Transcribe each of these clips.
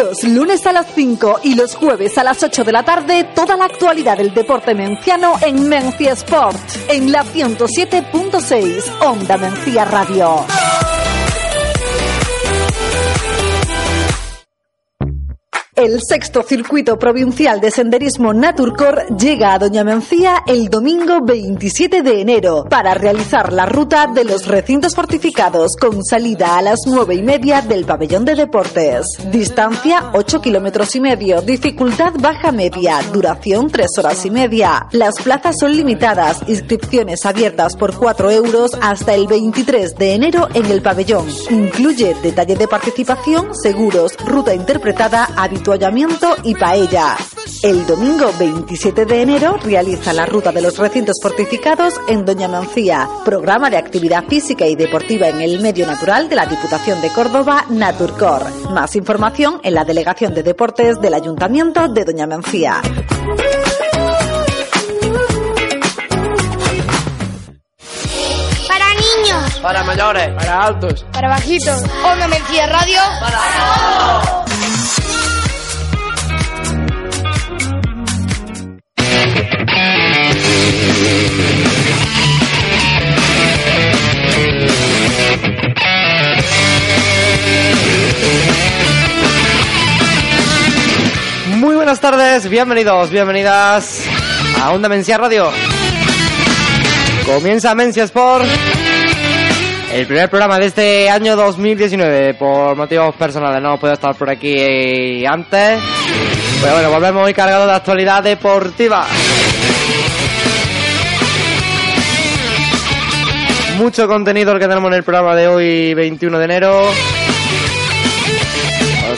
Los lunes a las 5 y los jueves a las 8 de la tarde, toda la actualidad del deporte menciano en Mencia Sport, en la 107.6, Onda Mencía Radio. El sexto circuito provincial de senderismo Naturcor llega a Doña Mencía el domingo 27 de enero para realizar la ruta de los recintos fortificados con salida a las nueve y media del pabellón de deportes. Distancia 8 kilómetros y medio, dificultad baja media, duración 3 horas y media. Las plazas son limitadas, inscripciones abiertas por 4 euros hasta el 23 de enero en el pabellón. Incluye detalle de participación, seguros, ruta interpretada, habitual y paella. El domingo 27 de enero realiza la ruta de los recintos fortificados en Doña Mancía, programa de actividad física y deportiva en el medio natural de la Diputación de Córdoba, Naturcor. Más información en la Delegación de Deportes del Ayuntamiento de Doña Mancía. Para niños. Para mayores. Para altos. Para bajitos. Onda Mencía Radio. Para Muy buenas tardes, bienvenidos, bienvenidas a Onda Mencia Radio. Comienza Mencia Sport, el primer programa de este año 2019. Por motivos personales no puedo estar por aquí antes. Pero bueno, volvemos hoy cargados de actualidad deportiva. Mucho contenido el que tenemos en el programa de hoy, 21 de enero.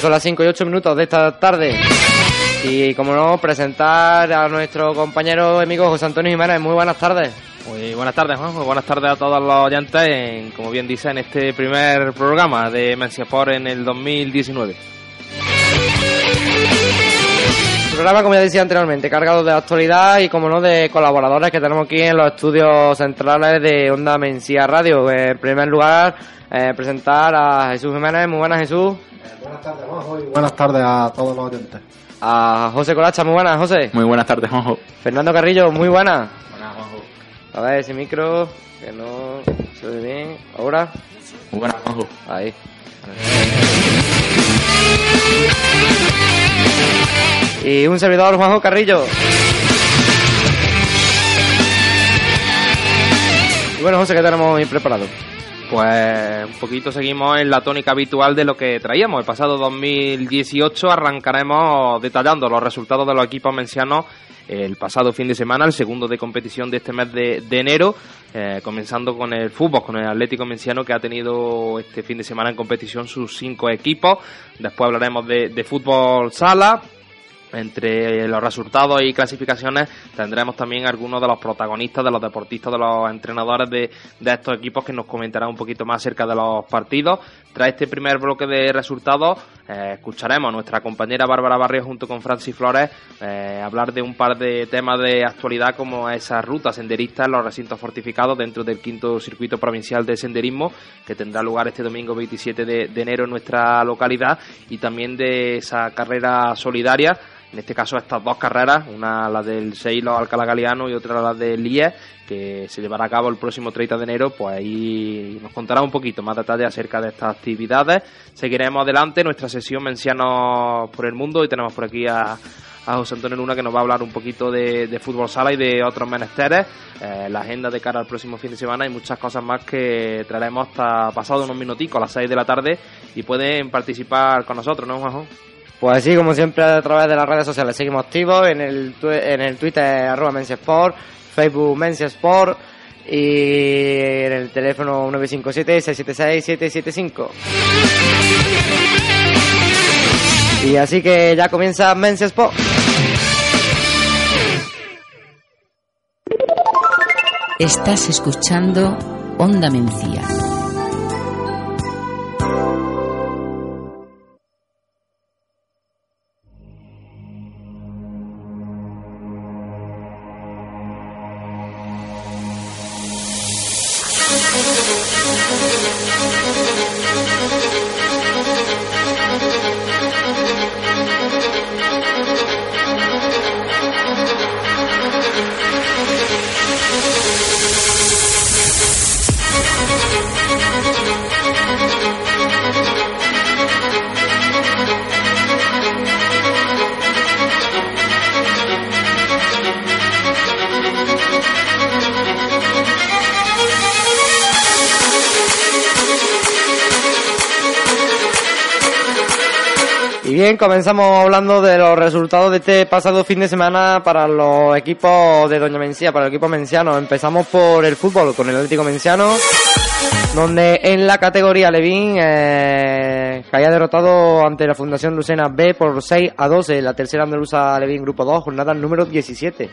son las 5 y 8 minutos de esta tarde. Y como no, presentar a nuestro compañero amigo José Antonio Jiménez. Muy buenas tardes. Muy buenas tardes, Juan. Muy buenas tardes a todos los oyentes, en, como bien dice, en este primer programa de Mensiapor en el 2019. Programa, como ya decía anteriormente, cargado de actualidad y, como no, de colaboradores que tenemos aquí en los estudios centrales de Onda Mencía Radio. En primer lugar, eh, presentar a Jesús Jiménez. Muy buenas, Jesús. buenas tardes, Juanjo, y buenas tardes a todos los oyentes. A José Colacha, muy buenas, José. Muy buenas tardes, Juanjo. Fernando Carrillo, muy buenas. Buenas, Juanjo. A ver, ese micro, que no se ve bien. ¿Ahora? Muy buenas, Juanjo. Ahí. Y un servidor, Juanjo Carrillo. Y bueno, José, ¿qué tenemos bien preparado? Pues un poquito seguimos en la tónica habitual de lo que traíamos. El pasado 2018 arrancaremos detallando los resultados de los equipos mencianos el pasado fin de semana, el segundo de competición de este mes de, enero, eh, comenzando con el fútbol, con el Atlético Menciano que ha tenido este fin de semana en competición sus cinco equipos. Después hablaremos de, de fútbol sala, entre los resultados y clasificaciones tendremos también algunos de los protagonistas, de los deportistas, de los entrenadores de, estos equipos que nos comentarán un poquito más acerca de los partidos. Tras este primer bloque de resultados, eh, escucharemos a nuestra compañera Bárbara Barrio junto con Francis Flores eh, hablar de un par de temas de actualidad como esa ruta senderista en los recintos fortificados dentro del quinto circuito provincial de senderismo que tendrá lugar este domingo 27 de, de enero en nuestra localidad y también de esa carrera solidaria en este caso estas dos carreras, una la del Seilo Alcalá Galeano y otra la del IE, que se llevará a cabo el próximo 30 de enero, pues ahí nos contará un poquito más detalles acerca de estas actividades. Seguiremos adelante nuestra sesión Mencianos por el Mundo y tenemos por aquí a, José Antonio Luna que nos va a hablar un poquito de, fútbol sala y de otros menesteres, eh, la agenda de cara al próximo fin de semana y muchas cosas más que traeremos hasta pasado unos minuticos a las 6 de la tarde y pueden participar con nosotros, ¿no, Juanjo? Pues sí, como siempre a través de las redes sociales seguimos activos en el, en el Twitter arroba Sport, Facebook Sport y en el teléfono 957-676-775. Y así que ya comienza Men's Sport. Estás escuchando Onda Mencía Thank you. Bien, comenzamos hablando de los resultados de este pasado fin de semana para los equipos de Doña Mencía, para el equipo menciano. Empezamos por el fútbol con el Atlético Menciano, donde en la categoría Levín eh, caía derrotado ante la Fundación Lucena B por 6 a 12, la tercera andaluza Levín Grupo 2, jornada número 17.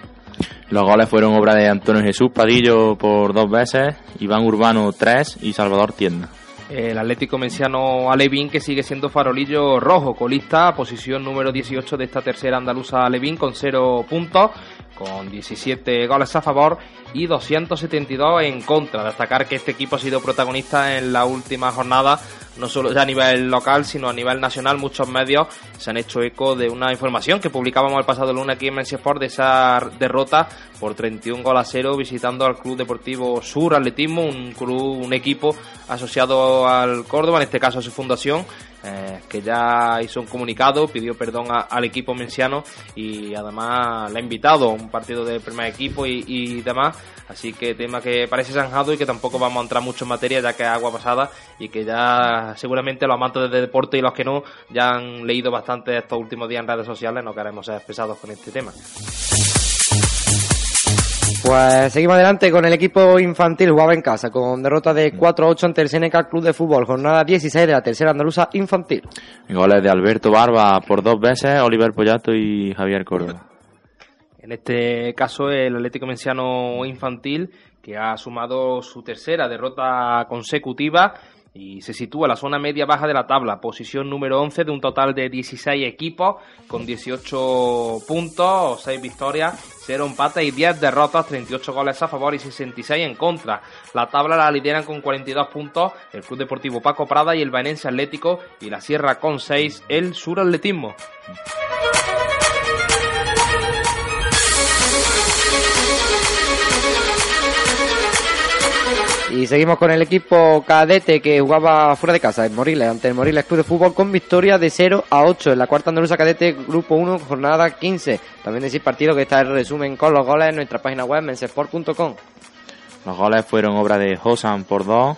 Los goles fueron obra de Antonio Jesús Padillo por dos veces, Iván Urbano tres y Salvador Tienda. El Atlético Menciano Alevín que sigue siendo farolillo rojo, colista, posición número 18 de esta tercera andaluza Alevín con 0 puntos, con 17 goles a favor y 272 en contra. Destacar que este equipo ha sido protagonista en la última jornada no solo ya a nivel local, sino a nivel nacional, muchos medios se han hecho eco de una información que publicábamos el pasado lunes aquí en Men's Sport de esa derrota por 31 goles a 0 visitando al Club Deportivo Sur Atletismo, un club, un equipo asociado al Córdoba, en este caso a su fundación, eh, que ya hizo un comunicado, pidió perdón al equipo menciano y además le ha invitado a un partido del primer equipo y, y demás. Así que tema que parece zanjado y que tampoco vamos a entrar mucho en materia ya que es agua pasada y que ya seguramente los amantes del deporte y los que no ya han leído bastante estos últimos días en redes sociales. No queremos ser pesados con este tema. Pues seguimos adelante con el equipo infantil, jugaba en casa, con derrota de 4-8 ante el Seneca Club de Fútbol, jornada 16 de la tercera andaluza infantil. Goles de Alberto Barba por dos veces, Oliver Pollato y Javier Córdoba. En este caso, el Atlético Menciano Infantil, que ha sumado su tercera derrota consecutiva y se sitúa en la zona media-baja de la tabla, posición número 11 de un total de 16 equipos con 18 puntos, 6 victorias, 0 empates y 10 derrotas, 38 goles a favor y 66 en contra. La tabla la lideran con 42 puntos el Club Deportivo Paco Prada y el Baenense Atlético y la Sierra con 6 el Sur Atletismo. Y seguimos con el equipo cadete que jugaba fuera de casa, en Moriles, ante el Moriles Club de Fútbol con victoria de 0 a 8 en la cuarta andaluza cadete grupo 1, jornada 15. También decir partido que está el resumen con los goles en nuestra página web mensesport.com. Los goles fueron obra de Josan por dos,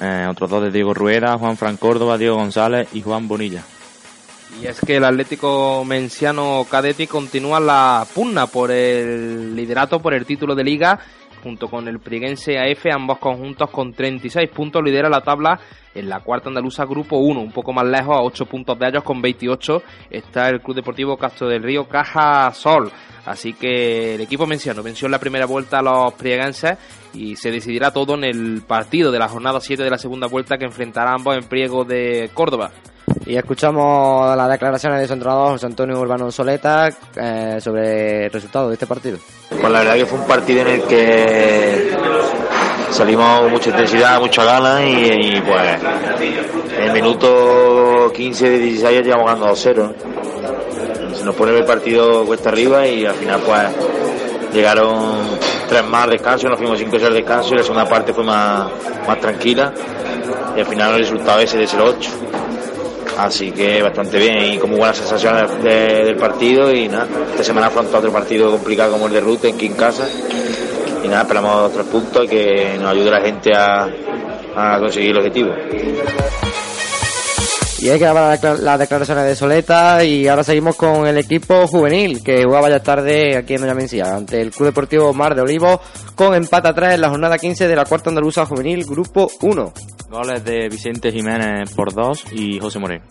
eh, otros dos de Diego Rueda, Juan Fran Córdoba, Diego González y Juan Bonilla. Y es que el Atlético Menciano Cadete continúa la pugna por el liderato, por el título de liga junto con el Priguense AF, ambos conjuntos con 36 puntos, lidera la tabla en la cuarta andaluza Grupo 1, un poco más lejos, a 8 puntos de ellos con 28, está el Club Deportivo Castro del Río Caja Sol. Así que el equipo menciano venció en la primera vuelta a los prieguenses y se decidirá todo en el partido de la jornada 7 de la segunda vuelta que enfrentará ambos en Priego de Córdoba. Y escuchamos las declaraciones de su entrenador José Antonio Urbano Soleta eh, sobre el resultado de este partido. Pues la verdad que fue un partido en el que salimos con mucha intensidad, mucha ganas y, y, pues en el minuto 15 de 16 ya llevamos ganando 2-0. Se nos pone el partido cuesta arriba y al final pues llegaron tres más descansos, nos fuimos 5 6 descanso y la segunda parte fue más, más tranquila y al final el resultado ese de 0-8 Así que bastante bien y con muy buenas sensaciones de, del partido y nada, esta semana afronta otro partido complicado como el de Ruta en Casa y nada, esperamos tres puntos y que nos ayude la gente a, a conseguir el objetivo. Y hay que grabar las declaraciones de Soleta y ahora seguimos con el equipo juvenil que jugaba ya tarde aquí en Doña Mencía ante el Club Deportivo Mar de Olivo con empate atrás en la jornada 15 de la cuarta andaluza juvenil Grupo 1. Goles de Vicente Jiménez por dos y José Moreno.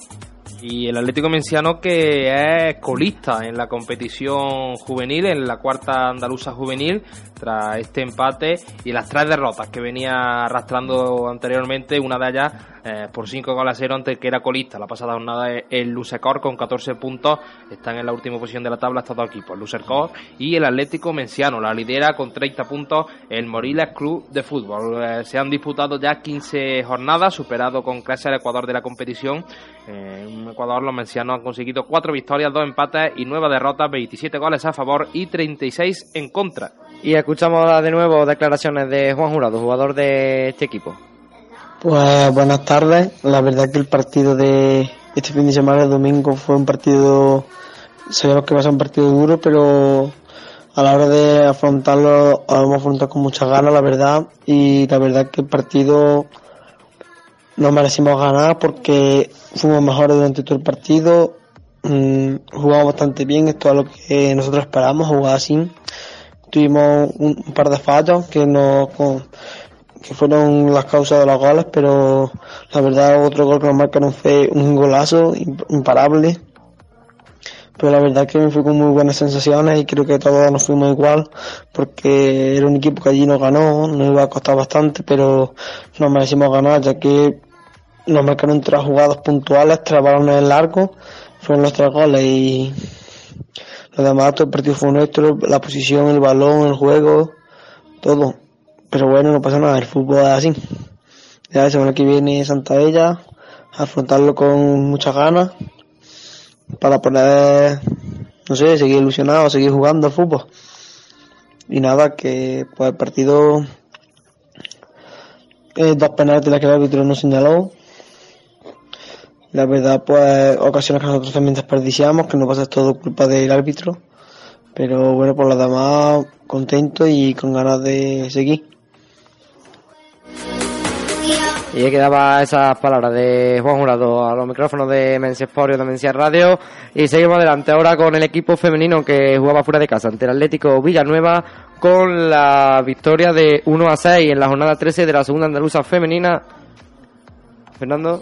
Y el Atlético Menciano que es colista en la competición juvenil, en la cuarta andaluza juvenil, tras este empate y las tres derrotas que venía arrastrando anteriormente, una de ellas eh, por 5 goles a 0 ante que era colista. La pasada jornada el Lusecor con 14 puntos, están en la última posición de la tabla estos dos equipos, el Lusecor y el Atlético Menciano. La lidera con 30 puntos el Moriles Club de Fútbol. Eh, se han disputado ya 15 jornadas, superado con clase el Ecuador de la competición. Eh, en Ecuador los mencianos han conseguido 4 victorias, 2 empates y 9 derrotas, 27 goles a favor y 36 en contra. Y escuchamos de nuevo declaraciones de Juan Jurado, jugador de este equipo. Pues buenas tardes. La verdad que el partido de este fin de semana, el domingo, fue un partido, sabíamos que va a ser un partido duro, pero a la hora de afrontarlo, lo hemos afrontado con muchas ganas, la verdad. Y la verdad que el partido no merecimos ganar porque fuimos mejores durante todo el partido. mm, jugamos bastante bien, es lo que nosotros esperamos, jugar así. Tuvimos un, par de fallos que no que fueron las causas de los goles, pero la verdad otro gol que nos marcaron fue un golazo imparable pero la verdad que me fui con muy buenas sensaciones y creo que todos nos fuimos igual porque era un equipo que allí nos ganó, nos iba a costar bastante, pero nos merecimos ganar ya que nos marcaron tres jugadas puntuales, tres balones en largo, fueron los tres goles y lo demás todo el partido fue nuestro, la posición, el balón, el juego, todo. Pero bueno, no pasa nada, el fútbol es así. Ya la semana que viene Santa Ella, afrontarlo con muchas ganas para poder, no sé, seguir ilusionado, seguir jugando al fútbol. Y nada, que pues el partido, eh, dos penaltis que el árbitro no señaló. La verdad, pues ocasiones que nosotros también desperdiciamos, que no pasa todo culpa del árbitro. Pero bueno, por lo demás, contento y con ganas de seguir. Y ahí quedaba esas palabras de Juan Jurado a los micrófonos de Mensia Sport de Mensia Radio. Y seguimos adelante ahora con el equipo femenino que jugaba fuera de casa ante el Atlético Villanueva con la victoria de 1 a 6 en la jornada 13 de la segunda andaluza femenina. Fernando.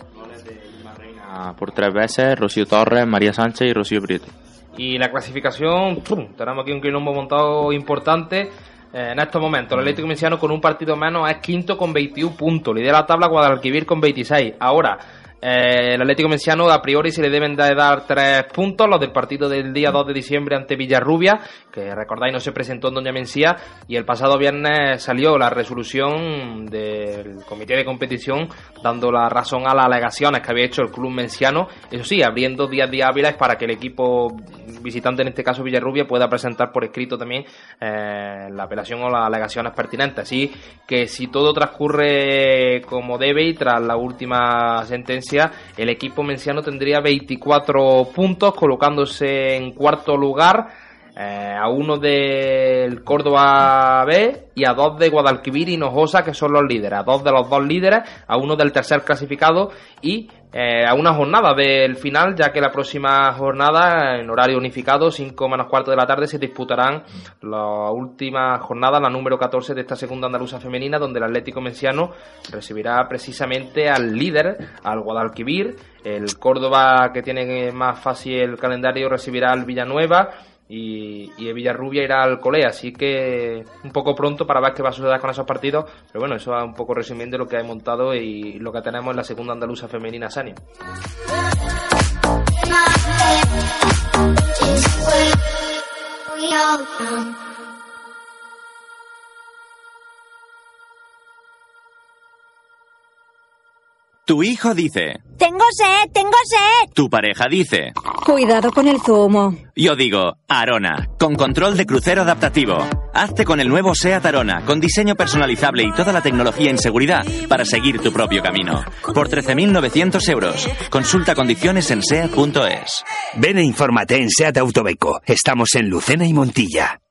Por tres veces, Rocío Torres, María Sánchez y Rocío Prieto. Y la clasificación, tenemos aquí un quilombo montado importante en estos momentos. El Atlético Murciano con un partido menos es quinto con 21 puntos. Lidera la tabla Guadalquivir con 26. Ahora, eh, el Atlético Menciano a priori se le deben de dar tres puntos, los del partido del día 2 de diciembre ante Villarrubia, que recordáis no se presentó en Doña Mencía, y el pasado viernes salió la resolución del comité de competición dando la razón a las alegaciones que había hecho el club menciano, eso sí, abriendo días de hábiles para que el equipo visitante, en este caso Villarrubia, pueda presentar por escrito también eh, la apelación o las alegaciones pertinentes. Así que si todo transcurre como debe y tras la última sentencia, el equipo menciano tendría 24 puntos, colocándose en cuarto lugar. Eh, a uno del Córdoba B y a dos de Guadalquivir y Nojosa, que son los líderes, a dos de los dos líderes, a uno del tercer clasificado y eh, a una jornada del final, ya que la próxima jornada, en horario unificado, 5 menos cuarto de la tarde, se disputarán la última jornada, la número 14 de esta segunda andaluza femenina, donde el Atlético Menciano recibirá precisamente al líder, al Guadalquivir, el Córdoba, que tiene más fácil el calendario, recibirá al Villanueva, y, y Villarrubia irá al Colea, así que un poco pronto para ver qué va a suceder con esos partidos, pero bueno, eso es un poco resumiendo lo que ha montado y lo que tenemos en la segunda andaluza femenina Sani. Tu hijo dice... Tengo sed, tengo sed. Tu pareja dice... Cuidado con el zumo. Yo digo, Arona, con control de crucero adaptativo. Hazte con el nuevo SEAT Arona, con diseño personalizable y toda la tecnología en seguridad para seguir tu propio camino. Por 13.900 euros. Consulta condiciones en SEAT.es. Ven e infórmate en SEAT Autobeco. Estamos en Lucena y Montilla.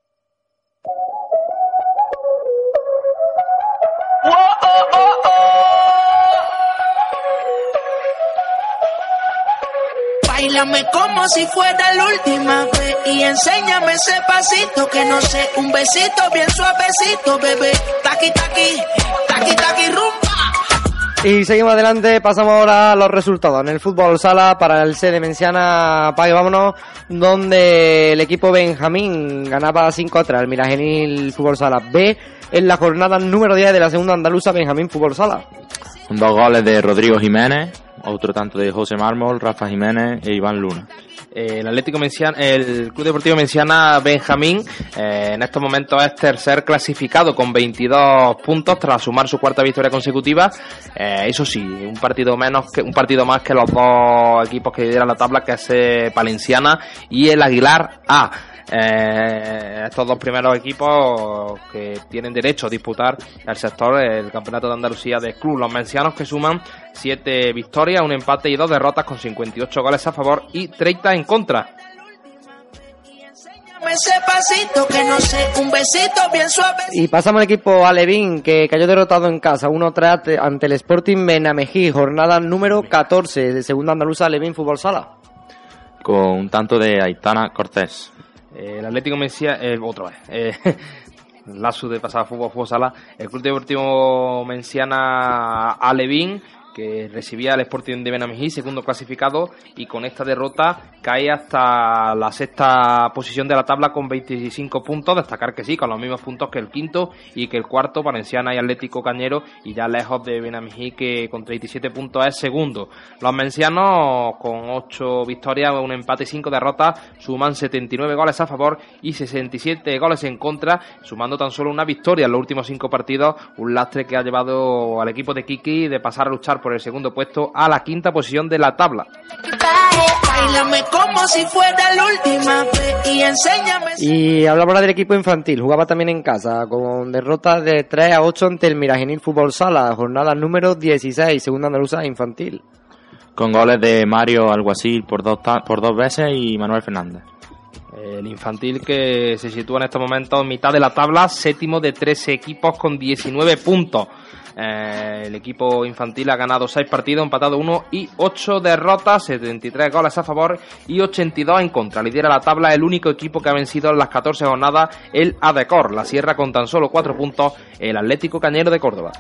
Bailame como si fuera la última vez y enséñame ese pasito que no sé, un besito bien suavecito, bebé. Taqui taqui, taqui taqui rumba. Y seguimos adelante, pasamos ahora a los resultados. En el fútbol sala para el sede Menciana, pague vámonos, donde el equipo Benjamín ganaba 5 a 3 al Miragenil Fútbol Sala B en la jornada número 10 de la segunda andaluza Benjamín Fútbol Sala. Dos goles de Rodrigo Jiménez, otro tanto de José Mármol, Rafa Jiménez e Iván Luna. el Atlético Menciana, el Club Deportivo Menciana Benjamín eh, en estos momentos es tercer clasificado con 22 puntos tras sumar su cuarta victoria consecutiva. Eh, eso sí, un partido menos que un partido más que los dos equipos que lideran la tabla, que es eh, Palenciana y el Aguilar A. Eh, estos dos primeros equipos que tienen derecho a disputar el sector, el Campeonato de Andalucía de Club, los mencianos que suman 7 victorias, un empate y dos derrotas con 58 goles a favor y 30 en contra. Y pasamos al equipo Alevín que cayó derrotado en casa 1-3 ante el Sporting Benamejí, jornada número 14 de segunda andaluza Alevín Fútbol Sala. con un tanto de Aitana Cortés. El Atlético Mencía, eh, otra vez, eh, Lazo de pasada fútbol, fútbol sala, el Club Deportivo Menciana Alevín que recibía el Sporting de Benamijí, segundo clasificado, y con esta derrota cae hasta la sexta posición de la tabla con 25 puntos. Destacar que sí, con los mismos puntos que el quinto y que el cuarto, Valenciana y Atlético Cañero, y ya lejos de Benamijí, que con 37 puntos es segundo. Los mencianos, con 8 victorias, un empate y 5 derrotas, suman 79 goles a favor y 67 goles en contra, sumando tan solo una victoria en los últimos 5 partidos, un lastre que ha llevado al equipo de Kiki de pasar a luchar por el segundo puesto a la quinta posición de la tabla. Y hablamos ahora del equipo infantil. Jugaba también en casa con derrotas de 3 a 8 ante el Miragenil Fútbol Sala, jornada número 16, segunda andaluza infantil. Con goles de Mario Alguacil por dos, por dos veces y Manuel Fernández. El infantil que se sitúa en estos momentos en mitad de la tabla, séptimo de 13 equipos con 19 puntos. Eh, el equipo infantil ha ganado 6 partidos, empatado 1 y 8 derrotas, 73 goles a favor y 82 en contra. Lidera la tabla el único equipo que ha vencido en las 14 jornadas, el ADECOR. La Sierra con tan solo 4 puntos, el Atlético Cañero de Córdoba.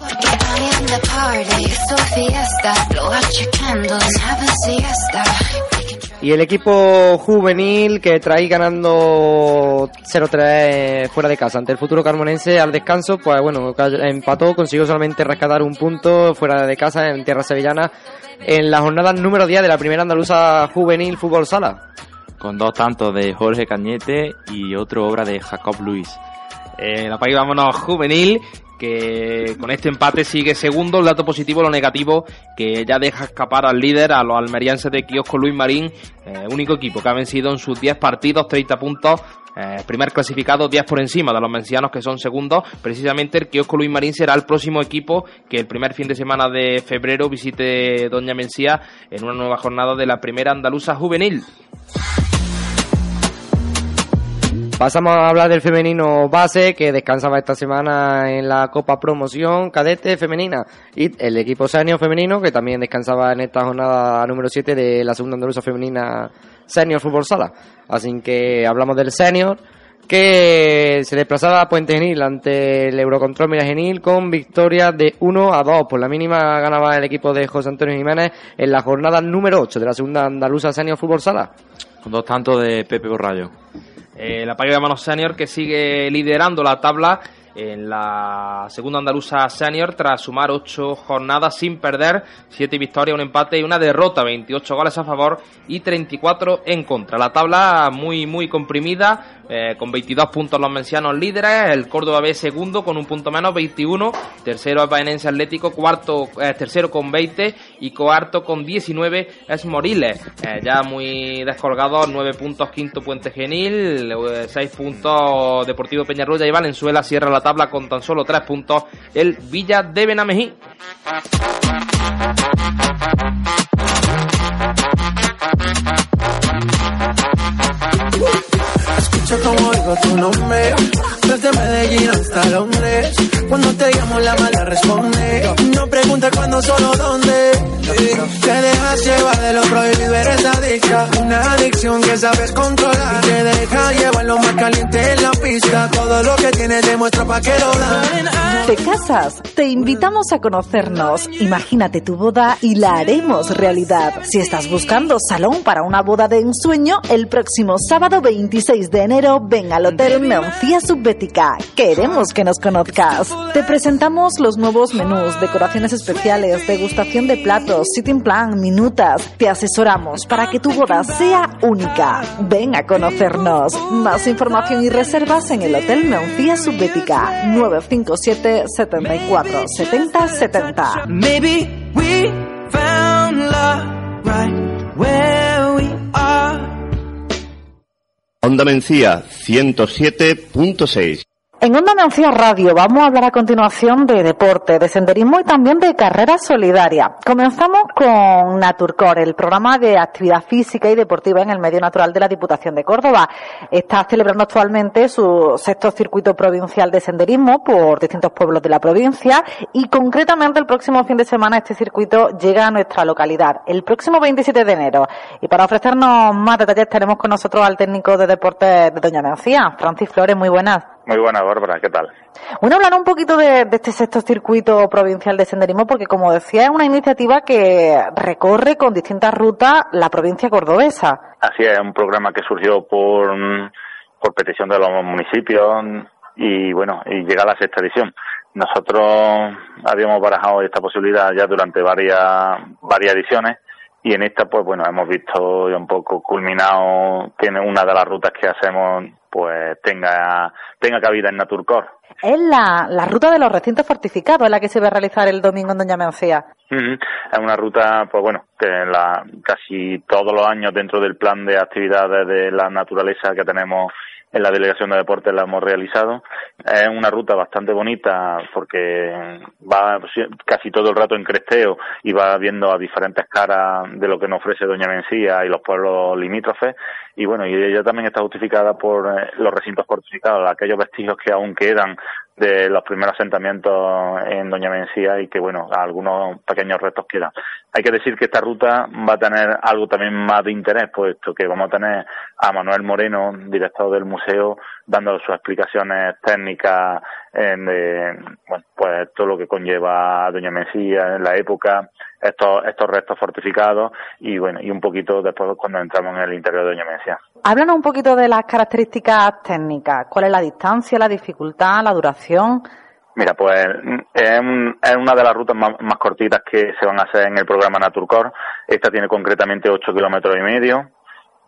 Y el equipo juvenil que trae ganando 0-3 fuera de casa ante el futuro carmonense al descanso, pues bueno, empató, consiguió solamente rescatar un punto fuera de casa en tierra sevillana en la jornada número 10 de la primera andaluza juvenil fútbol sala. Con dos tantos de Jorge Cañete y otro obra de Jacob Luis. Eh, la país vámonos juvenil que con este empate sigue segundo, el dato positivo, lo negativo, que ya deja escapar al líder, a los almerienses de Kiosco Luis Marín, eh, único equipo que ha vencido en sus 10 partidos, 30 puntos, eh, primer clasificado 10 por encima de los mencianos que son segundos. Precisamente el Kiosco Luis Marín será el próximo equipo que el primer fin de semana de febrero visite Doña Mencía en una nueva jornada de la primera andaluza juvenil. Pasamos a hablar del femenino base que descansaba esta semana en la Copa Promoción Cadete Femenina y el equipo senior femenino que también descansaba en esta jornada número 7 de la segunda andaluza femenina senior fútbol sala. Así que hablamos del senior que se desplazaba a Puente Genil ante el Eurocontrol Miragenil con victoria de 1 a 2. Por la mínima ganaba el equipo de José Antonio Jiménez en la jornada número 8 de la segunda andaluza senior fútbol sala. Con dos tantos de Pepe Borrayo. Eh, la Paga de Manos Senior que sigue liderando la tabla en la segunda andaluza senior tras sumar ocho jornadas sin perder, siete victorias, un empate y una derrota, 28 goles a favor y 34 en contra. La tabla muy muy comprimida, eh, con 22 puntos los mencianos líderes, el Córdoba B segundo con un punto menos, 21, tercero es Baenense Atlético, cuarto, eh, tercero con 20 y cuarto con 19 es Moriles, eh, ya muy descolgado, 9 puntos quinto Puente Genil, 6 puntos Deportivo Peñarroya y Valenzuela, cierra la tabla con tan solo 3 puntos el Villa de Benamejí. Escucha como digo tu nombre, desde Medellín hasta Londres. Cuando te llamo la mala responde. No pregunta cuándo, solo dónde. Te dejas llevar de lo prohibido, eres adicta. Una adicción que sabes controlar. Y te deja llevar lo más caliente en la pista. Todo lo que tienes demuestra pa' que lo dan. ¿Te casas? Te invitamos a conocernos. Imagínate tu boda y la haremos realidad. Si estás buscando salón para una boda de ensueño, el próximo sábado 26 de enero ven al Hotel Mencía Subbética. Queremos que nos conozcas. Te presentamos los nuevos menús, decoraciones especiales, degustación de platos, sitting plan, minutas. Te asesoramos para que tu boda sea única. Ven a conocernos. Más información y reservas en el Hotel Mencía Subbética 957 74 70 70. Maybe we found love right where. Onda Mencía 107.6 En Onda Mencía Radio vamos a hablar a continuación de deporte, de senderismo y también de carrera solidaria. Comenzamos con Naturcor, el programa de actividad física y deportiva en el medio natural de la Diputación de Córdoba. Está celebrando actualmente su sexto circuito provincial de senderismo por distintos pueblos de la provincia y concretamente el próximo fin de semana este circuito llega a nuestra localidad, el próximo 27 de enero. Y para ofrecernos más detalles tenemos con nosotros al técnico de deporte de Doña Mencía, Francis Flores, muy buenas. Muy buena, Bárbara, ¿qué tal? Bueno, hablar un poquito de, de, este sexto circuito provincial de senderismo, porque como decía, es una iniciativa que recorre con distintas rutas la provincia cordobesa. Así es, un programa que surgió por, por petición de los municipios y bueno, y llega a la sexta edición. Nosotros habíamos barajado esta posibilidad ya durante varias, varias ediciones y en esta pues bueno hemos visto un poco culminado que una de las rutas que hacemos pues tenga tenga cabida en Naturcor. Es la, la ruta de los recintos fortificados en la que se va a realizar el domingo en Doña Mencía. Es una ruta, pues bueno, que la, casi todos los años dentro del plan de actividades de la naturaleza que tenemos en la Delegación de Deportes la hemos realizado. Es una ruta bastante bonita porque va casi todo el rato en cresteo y va viendo a diferentes caras de lo que nos ofrece Doña Mencía y los pueblos limítrofes. Y bueno, y ella también está justificada por eh, los recintos fortificados, aquellos vestigios que aún quedan de los primeros asentamientos en Doña Mencía y que, bueno, algunos pequeños retos quedan. Hay que decir que esta ruta va a tener algo también más de interés, puesto que vamos a tener a Manuel Moreno, director del museo, dando sus explicaciones técnicas en, bueno, pues todo lo que conlleva Doña Mencía en la época, estos, estos restos fortificados y bueno, y un poquito después cuando entramos en el interior de Doña Mencía. Háblanos un poquito de las características técnicas. ¿Cuál es la distancia, la dificultad, la duración? Mira, pues es, una de las rutas más, cortitas que se van a hacer en el programa Naturcor. Esta tiene concretamente 8 kilómetros y medio.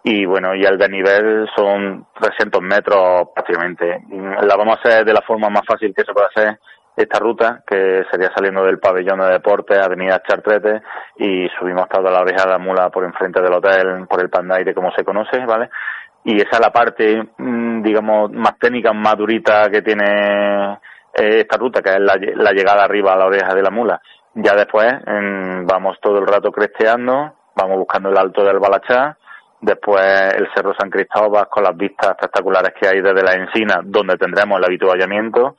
Y bueno, y el desnivel son 300 metros prácticamente. La vamos a hacer de la forma más fácil que se puede hacer esta ruta, que sería saliendo del pabellón de deportes, Avenida Chartrete, y subimos toda la oreja de la mula por enfrente del hotel, por el Pandaire, como se conoce, ¿vale? Y esa es la parte, mm, digamos, más técnica, más durita que tiene eh, esta ruta, que es la, llegada arriba a la oreja de la mula. Ya después vamos todo el rato cresteando, vamos buscando el alto del Balachá, después el Cerro San Cristóbal con las vistas espectaculares que hay desde la encina, donde tendremos el habituallamiento,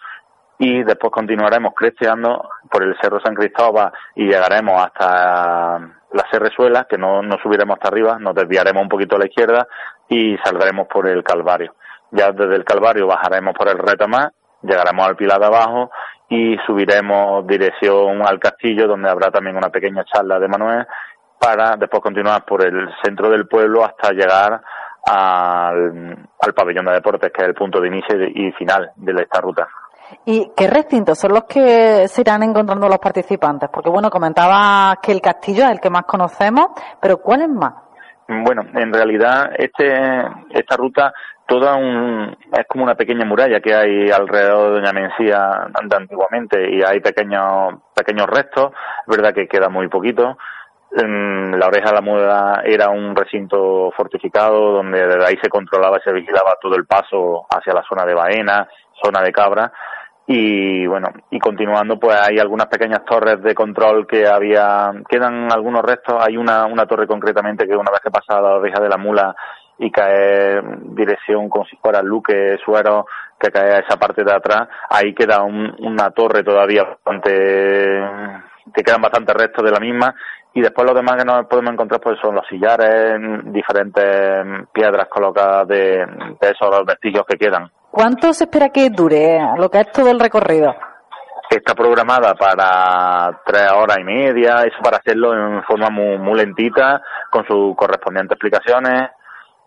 y después continuaremos creciendo por el Cerro San Cristóbal y llegaremos hasta la Serrezuela, que no, no subiremos hasta arriba, nos desviaremos un poquito a la izquierda y saldremos por el Calvario. Ya desde el Calvario bajaremos por el Retamar, llegaremos al Pilar de Abajo y subiremos dirección al castillo, donde habrá también una pequeña charla de Manuel, para después continuar por el centro del pueblo hasta llegar al, al pabellón de deportes, que es el punto de inicio y final de esta ruta. ¿Y qué recintos son los que se irán encontrando los participantes? Porque bueno, comentaba que el castillo es el que más conocemos, pero ¿cuál es más? Bueno, en realidad este, esta ruta toda un, es como una pequeña muralla que hay alrededor de Doña Mencía de antiguamente y hay pequeños, pequeños restos, es verdad que queda muy poquito. La oreja de la muda era un recinto fortificado donde desde ahí se controlaba y se vigilaba todo el paso hacia la zona de Baena, zona de Cabra. Y bueno y continuando pues hay algunas pequeñas torres de control que había quedan algunos restos. Hay una una torre concretamente que una vez que pasa la oreja de la mula y cae dirección como si fuera Luque Suero que cae a esa parte de atrás ahí queda una torre todavía bastante que quedan bastantes restos de la misma y después lo demás que nos podemos encontrar pues son los sillares diferentes piedras colocadas de, de esos vestigios que quedan ¿Cuánto se espera que dure lo que es todo el recorrido? Está programada para tres horas y media, eso para hacerlo en forma muy, lentita, con sus correspondientes explicaciones.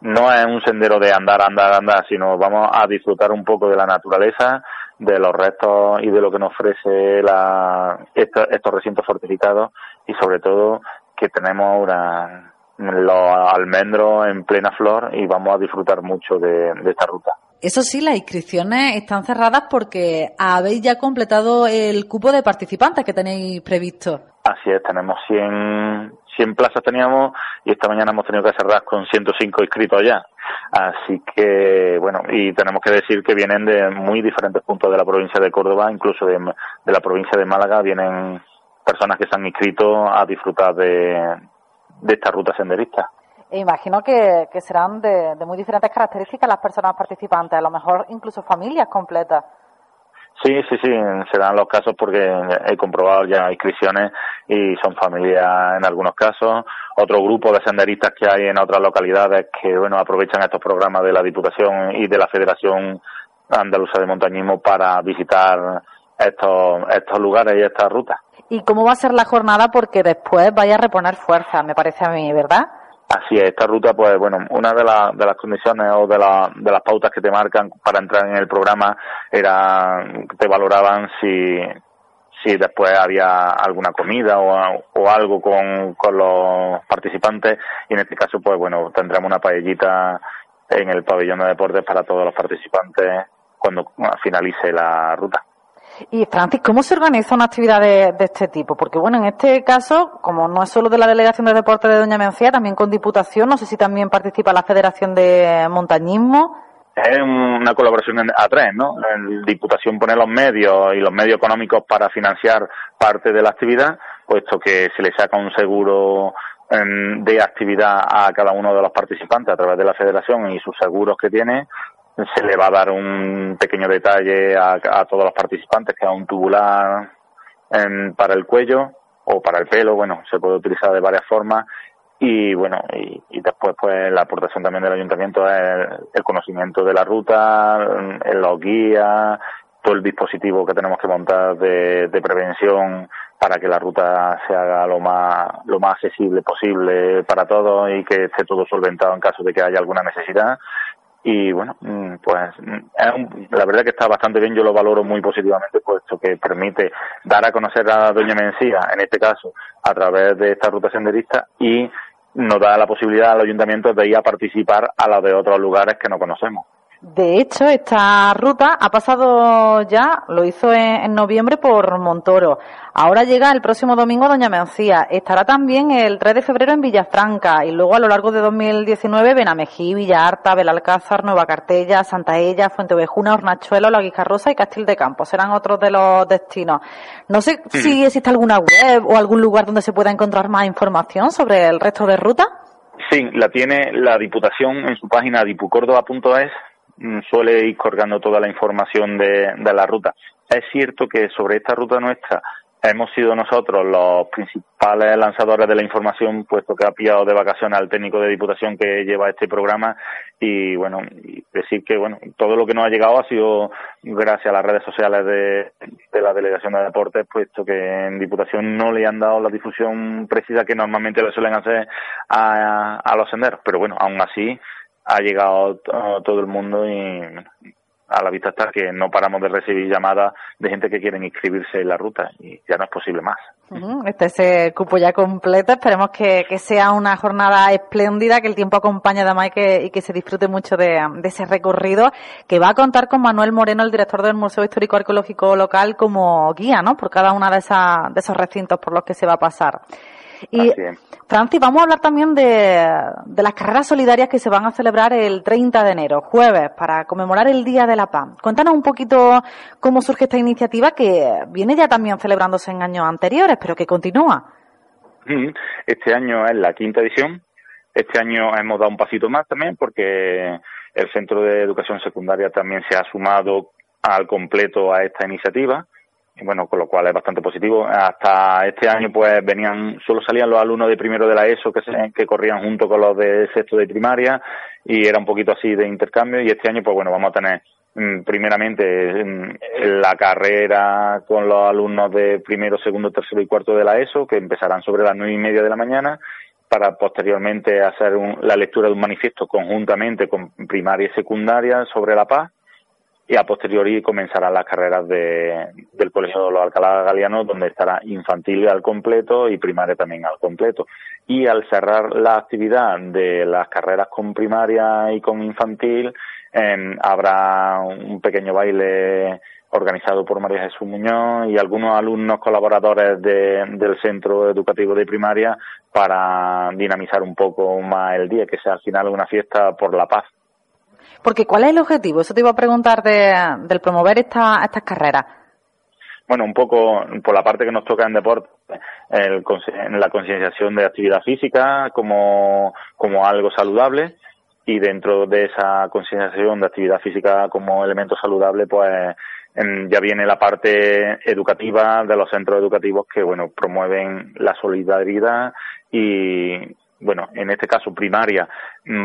No es un sendero de andar, andar, andar, sino vamos a disfrutar un poco de la naturaleza, de los restos y de lo que nos ofrece la, estos, recintos fortificados y sobre todo que tenemos una, los almendros en plena flor y vamos a disfrutar mucho de esta ruta. Eso sí, las inscripciones están cerradas porque habéis ya completado el cupo de participantes que tenéis previsto. Así es, tenemos 100, 100 plazas teníamos y esta mañana hemos tenido que cerrar con 105 inscritos ya. Así que, bueno, y tenemos que decir que vienen de muy diferentes puntos de la provincia de Córdoba, incluso de, de la provincia de Málaga, vienen personas que se han inscrito a disfrutar de, de esta ruta senderista. E imagino que, que serán de, de muy diferentes características las personas participantes, a lo mejor incluso familias completas. Sí, sí, sí, se dan los casos porque he comprobado ya inscripciones y son familias en algunos casos. Otro grupo de senderistas que hay en otras localidades que, bueno, aprovechan estos programas de la Diputación y de la Federación Andaluza de Montañismo para visitar estos, estos lugares y estas rutas. ¿Y cómo va a ser la jornada? Porque después vaya a reponer fuerza, me parece a mí, ¿verdad? Así es, esta ruta, pues bueno, una de, las de las condiciones o de, la, de las pautas que te marcan para entrar en el programa era, te valoraban si, si después había alguna comida o, o algo con, con los participantes y en este caso, pues bueno, tendremos una paellita en el pabellón de deportes para todos los participantes cuando finalice la ruta. Y Francis, ¿cómo se organiza una actividad de, este tipo? Porque bueno, en este caso, como no es solo de la Delegación de Deportes de Doña Mencía, también con Diputación, no sé si también participa la Federación de Montañismo. Es una colaboración a tres, ¿no? La Diputación pone los medios y los medios económicos para financiar parte de la actividad, puesto que se le saca un seguro de actividad a cada uno de los participantes a través de la federación y sus seguros que tiene se le va a dar un pequeño detalle a, todos los participantes, que es un tubular en, para el cuello o para el pelo, bueno, se puede utilizar de varias formas. Y bueno, y, y después pues la aportación también del ayuntamiento es el, el conocimiento de la ruta, en los guías, todo el dispositivo que tenemos que montar de, de prevención para que la ruta se haga lo más lo más accesible posible para todos y que esté todo solventado en caso de que haya alguna necesidad y bueno, mm, pues mm, la verdad que está bastante bien, yo lo valoro muy positivamente, puesto que permite dar a conocer a Doña Mencía, en este caso, a través de esta ruta senderista y nos da la posibilidad al ayuntamiento de ir a participar a la de otros lugares que no conocemos. De hecho, esta ruta ha pasado ya, lo hizo en, en, noviembre por Montoro. Ahora llega el próximo domingo a Doña Mencía. Estará también el 3 de febrero en Villafranca y luego a lo largo de 2019 Benamejí, Villarta, Belalcázar, Nueva Cartella, Santa Ella, Fuente Ovejuna, Hornachuelo, La Guijarrosa y Castil de Campo. Serán otros de los destinos. No sé sí. si existe alguna web o algún lugar donde se pueda encontrar más información sobre el resto de ruta. Sí, la tiene la Diputación en su página dipucórdoba.es suele ir colgando toda la información de, de, la ruta. Es cierto que sobre esta ruta nuestra hemos sido nosotros los principales lanzadores de la información, puesto que ha pillado de vacaciones al técnico de diputación que lleva este programa y bueno, decir que bueno, todo lo que nos ha llegado ha sido gracias a las redes sociales de, de la Delegación de Deportes, puesto que en diputación no le han dado la difusión precisa que normalmente le suelen hacer a, a los senderos, pero bueno, aún así ha llegado todo el mundo y a la vista está que no paramos de recibir llamadas de gente que quieren inscribirse en la ruta y ya no es posible más. Este es el cupo ya completo. Esperemos que, sea una jornada espléndida, que el tiempo acompañe además y que, y que se disfrute mucho de, de, ese recorrido, que va a contar con Manuel Moreno, el director del Museo Histórico Arqueológico Local, como guía, ¿no? Por cada una de, esas, de esos recintos por los que se va a pasar. Y Francis, vamos a hablar también de, de, las carreras solidarias que se van a celebrar el 30 de enero, jueves, para conmemorar el Día de la Paz. Cuéntanos un poquito cómo surge esta iniciativa que viene ya también celebrándose en años anteriores, pero que continúa. Este año es la quinta edición. Este año hemos dado un pasito más también porque el Centro de Educación Secundaria también se ha sumado al completo a esta iniciativa bueno, con lo cual es bastante positivo. Hasta este año pues venían, solo salían los alumnos de primero de la ESO que, se, que corrían junto con los de sexto de primaria y era un poquito así de intercambio y este año pues bueno, vamos a tener mm, primeramente mm, la carrera con los alumnos de primero, segundo, tercero y cuarto de la ESO que empezarán sobre las nueve y media de la mañana para posteriormente hacer un, la lectura de un manifiesto conjuntamente con primaria y secundaria sobre la paz y a posteriori comenzarán las carreras de, del Colegio de los Alcalá Galianos, donde estará infantil al completo y primaria también al completo. Y al cerrar la actividad de las carreras con primaria y con infantil, eh, habrá un pequeño baile organizado por María Jesús Muñoz y algunos alumnos colaboradores de, del centro educativo de primaria para dinamizar un poco más el día, que sea al final una fiesta por la paz Porque ¿cuál es el objetivo? Eso te iba a preguntar de, del promover esta, estas carreras. Bueno, un poco por la parte que nos toca en deporte, el, la concienciación de actividad física como, como algo saludable y dentro de esa concienciación de actividad física como elemento saludable, pues ya viene la parte educativa de los centros educativos que, bueno, promueven la solidaridad y, bueno, en este caso primaria,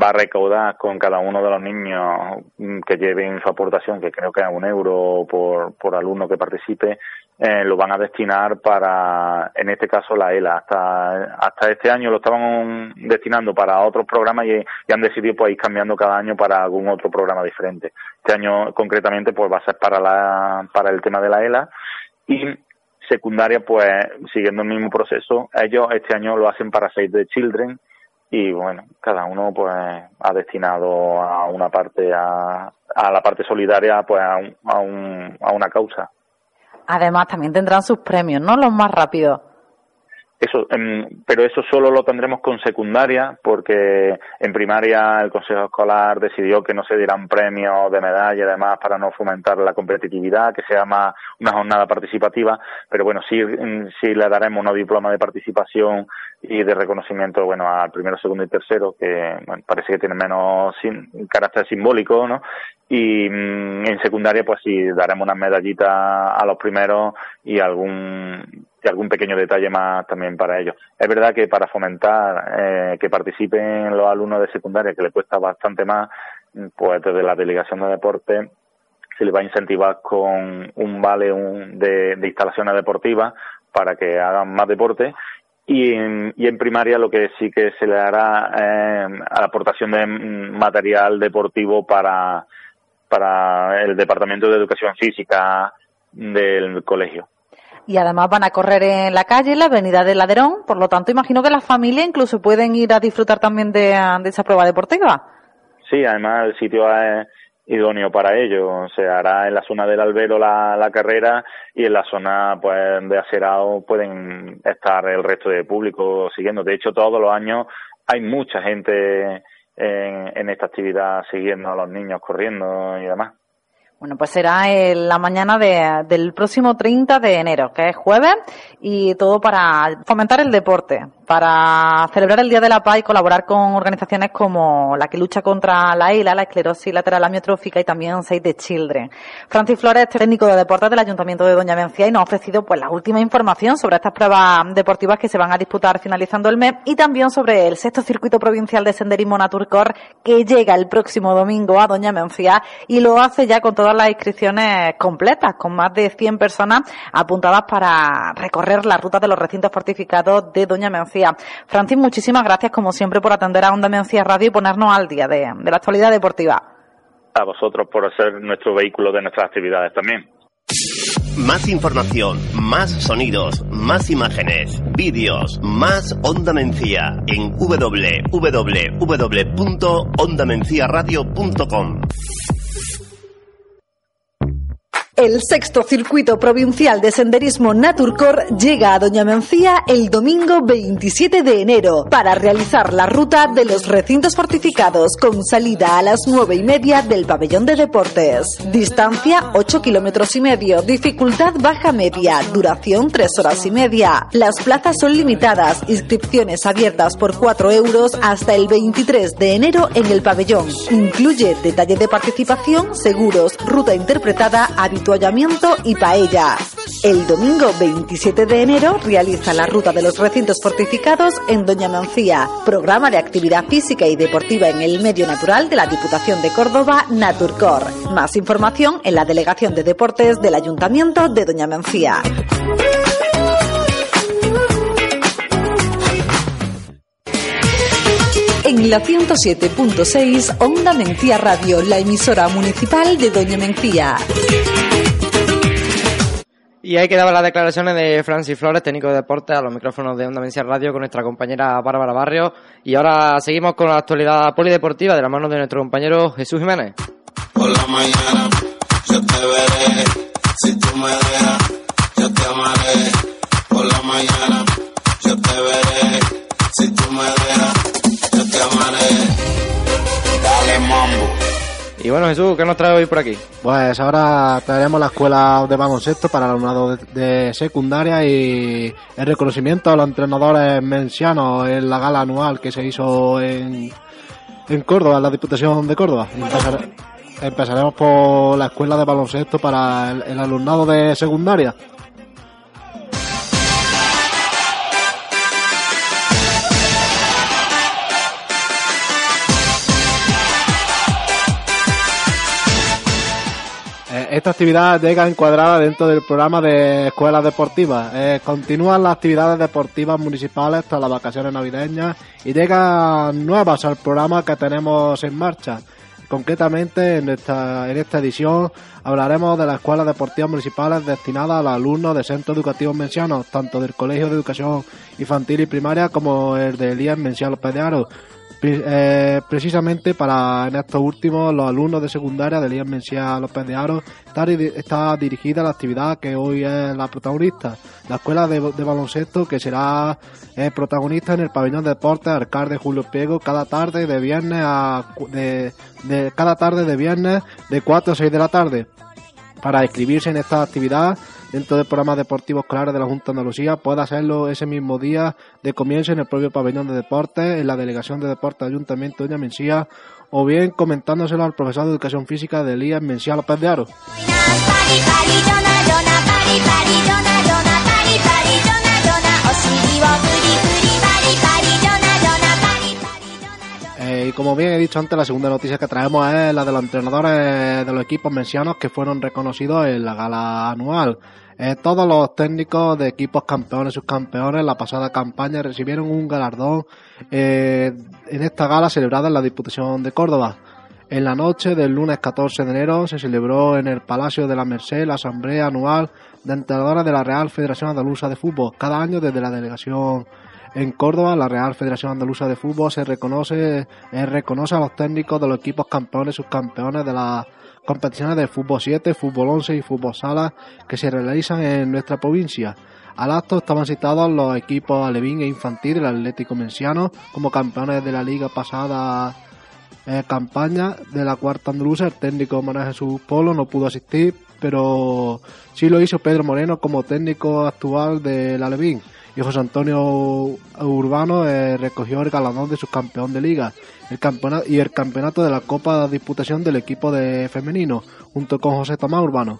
va a recaudar con cada uno de los niños que lleven su aportación, que creo que es un euro por, por alumno que participe, eh, lo van a destinar para, en este caso, la ELA. Hasta, hasta este año lo estaban destinando para otros programas y, han decidido pues ir cambiando cada año para algún otro programa diferente. Este año concretamente pues va a ser para la, para el tema de la ELA y secundaria, pues siguiendo el mismo proceso, ellos este año lo hacen para Save the Children y bueno, cada uno pues ha destinado a una parte, a, a la parte solidaria, pues a, a, un, a una causa. Además, también tendrán sus premios, ¿no? Los más rápidos. Eso, em, pero eso solo lo tendremos con secundaria, porque en primaria el Consejo Escolar decidió que no se dieran premios de medalla y demás para no fomentar la competitividad, que sea más una jornada participativa, pero bueno, sí, mm, sí le daremos un diploma de participación y de reconocimiento, bueno, al primero, segundo y tercero, que parece que tiene menos carácter simbólico, ¿no? Y mm, en secundaria, pues sí, daremos unas medallitas a los primeros y algún y algún pequeño detalle más también para ellos. Es verdad que para fomentar eh, que participen los alumnos de secundaria, que le cuesta bastante más, pues desde la delegación de deporte se les va a incentivar con un vale de, instalaciones deportivas para que hagan más deporte y en, primaria lo que sí que se le hará eh, aportación de material deportivo para, para el Departamento de Educación Física del colegio y además van a correr en la calle, en la avenida del Laderón, por lo tanto imagino que las familias incluso pueden ir a disfrutar también de, esa prueba deportiva. Sí, además el sitio es idóneo para ello, se hará en la zona del albero la, la carrera y en la zona pues de acerado pueden estar el resto de público siguiendo. De hecho, todos los años hay mucha gente en, en esta actividad siguiendo a los niños corriendo y demás. Bueno, pues será la mañana de, del próximo 30 de enero, que es jueves, y todo para fomentar el deporte, para celebrar el Día de la Paz y colaborar con organizaciones como la que lucha contra la ELA, la esclerosis lateral amiotrófica y también Save the Children. Francis Flores, técnico de deportes del Ayuntamiento de Doña Mencía y nos ha ofrecido pues la última información sobre estas pruebas deportivas que se van a disputar finalizando el mes y también sobre el sexto circuito provincial de senderismo Naturcor que llega el próximo domingo a Doña Mencía y lo hace ya con toda las inscripciones completas, con más de 100 personas apuntadas para recorrer la ruta de los recintos fortificados de Doña Mencía. Francis, muchísimas gracias como siempre por atender a Onda Mencía Radio y ponernos al día de, de la actualidad deportiva. A vosotros por ser nuestro vehículo de nuestras actividades también. Más información, más sonidos, más imágenes, vídeos, más Onda Mencía en www.ondamenciaradio.com. El sexto circuito provincial de senderismo Naturcor llega a Doña Mencía el domingo 27 de enero para realizar la ruta de los recintos fortificados con salida a las nueve y media del pabellón de deportes. Distancia 8 kilómetros y medio, dificultad baja media, duración 3 horas y media. Las plazas son limitadas, inscripciones abiertas por 4 euros hasta el 23 de enero en el pabellón. Incluye detalle de participación, seguros, ruta interpretada, habitual y paella. El domingo 27 de enero realiza la ruta de los recintos fortificados en Doña Mancía, programa de actividad física y deportiva en el medio natural de la Diputación de Córdoba, Naturcor. Más información en la Delegación de Deportes del Ayuntamiento de Doña Mancía. en la 107.6 Onda Mencía Radio, la emisora municipal de Doña Mencía. Y ahí quedaban las declaraciones de Francis Flores, técnico de deporte, a los micrófonos de Onda Mencía Radio con nuestra compañera Bárbara Barrio. Y ahora seguimos con la actualidad polideportiva de la mano de nuestro compañero Jesús Jiménez. Por la mañana yo te veré, si tú me dejas, yo te amaré. Por la mañana yo te veré, si tú me dejas, yo te amaré. Dale mambo Y bueno, Jesús, ¿qué nos trae hoy por aquí? Pues ahora traeremos la escuela de baloncesto para el alumnado de, secundaria y el reconocimiento a los entrenadores mencianos en la gala anual que se hizo en, en Córdoba, en la Diputación de Córdoba. Empezare- empezaremos por la escuela de baloncesto para el alumnado de secundaria. Esta actividad llega encuadrada dentro del programa de escuelas deportivas. Eh, continúan las actividades deportivas municipales tras las vacaciones navideñas y llegan nuevas al programa que tenemos en marcha. Concretamente, en esta, en esta edición hablaremos de las escuelas deportivas municipales destinadas a los alumnos de centros educativos mencionados, tanto del Colegio de Educación Infantil y Primaria como el de Elías Menciano López de Aro. Pre- eh, precisamente para en estos últimos los alumnos de secundaria de Elías Mencía López de Aro está, di- está dirigida la actividad que hoy es la protagonista, la escuela de, de baloncesto que será eh, protagonista en el pabellón de deportes Alcalde Julio Piego cada tarde de viernes a de, de cada tarde de viernes de 4 a 6 de la tarde. Para inscribirse en esta actividad dentro del programa deportivo escolar de la Junta de Andalucía puede hacerlo ese mismo día de comienzo en el propio pabellón de deportes, en la delegación de deportes del Ayuntamiento de Doña Mencía, o bien comentándoselo al profesor de educación física de Elías Mencía López de Aro. Eh, y como bien he dicho antes, la segunda noticia que traemos es la de los entrenadores de los equipos mencianos que fueron reconocidos en la gala anual. Eh, todos los técnicos de equipos campeones subcampeones la pasada campaña recibieron un galardón eh, en esta gala celebrada en la Diputación de Córdoba. En la noche del lunes 14 de enero se celebró en el Palacio de la Merced la asamblea anual de entrenadores de la Real Federación Andaluza de Fútbol. Cada año desde la delegación en Córdoba, la Real Federación Andaluza de Fútbol se reconoce, eh, reconoce a los técnicos de los equipos campeones subcampeones de las competiciones de fútbol 7, fútbol 11 y fútbol sala que se realizan en nuestra provincia. Al acto estaban citados los equipos alevín e infantil del Atlético Menciano como campeones de la liga pasada eh, campaña de la cuarta andaluza. El técnico Manuel Jesús Polo no pudo asistir, pero sí lo hizo Pedro Moreno como técnico actual del Alevín. Y José Antonio Urbano eh, recogió el galardón de subcampeón de liga el campeonato, y el campeonato de la Copa de Diputación del equipo de femenino, junto con José Tomás Urbano.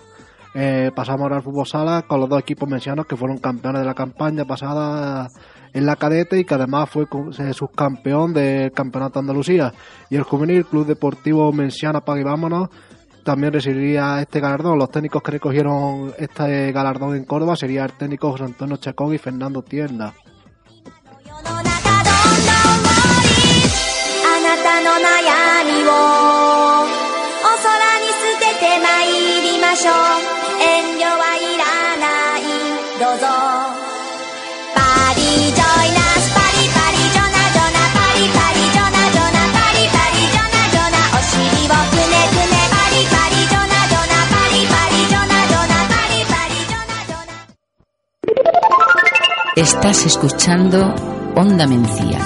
Eh, pasamos al fútbol sala con los dos equipos mencionados que fueron campeones de la campaña pasada en la cadete y que además fue eh, subcampeón del campeonato Andalucía. Y el juvenil Club Deportivo Menciana Pague Vámonos también recibiría este galardón. Los técnicos que recogieron este galardón en Córdoba sería el técnico José Antonio Chacón y Fernando Tienda. Estás escuchando Onda Mencía.